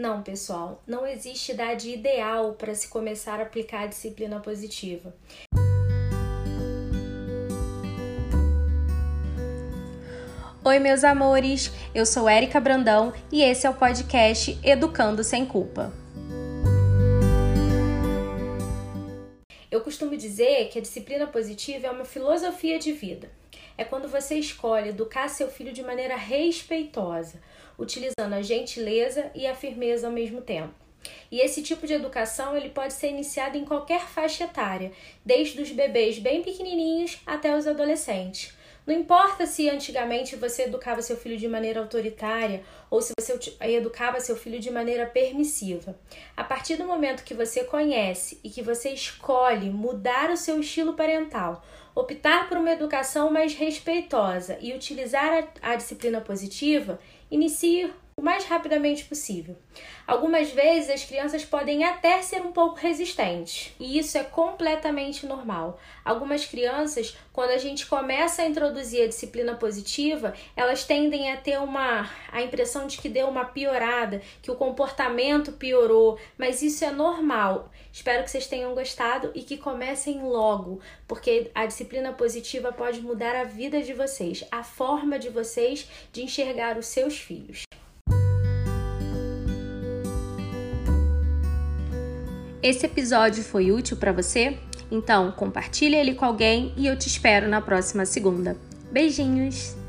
Não, pessoal, não existe idade ideal para se começar a aplicar a disciplina positiva. Oi, meus amores, eu sou Érica Brandão e esse é o podcast Educando Sem Culpa. Eu costumo dizer que a disciplina positiva é uma filosofia de vida. É quando você escolhe educar seu filho de maneira respeitosa, utilizando a gentileza e a firmeza ao mesmo tempo. E esse tipo de educação ele pode ser iniciado em qualquer faixa etária, desde os bebês bem pequenininhos até os adolescentes. Não importa se antigamente você educava seu filho de maneira autoritária ou se você educava seu filho de maneira permissiva. A partir do momento que você conhece e que você escolhe mudar o seu estilo parental, optar por uma educação mais respeitosa e utilizar a, a disciplina positiva, inicie o mais rapidamente possível. Algumas vezes as crianças podem até ser um pouco resistentes, e isso é completamente normal. Algumas crianças, quando a gente começa a introduzir a disciplina positiva, elas tendem a ter uma a impressão de que deu uma piorada, que o comportamento piorou, mas isso é normal. Espero que vocês tenham gostado e que comecem logo, porque a disciplina positiva pode mudar a vida de vocês, a forma de vocês de enxergar os seus filhos. Esse episódio foi útil para você? Então, compartilhe ele com alguém e eu te espero na próxima segunda. Beijinhos!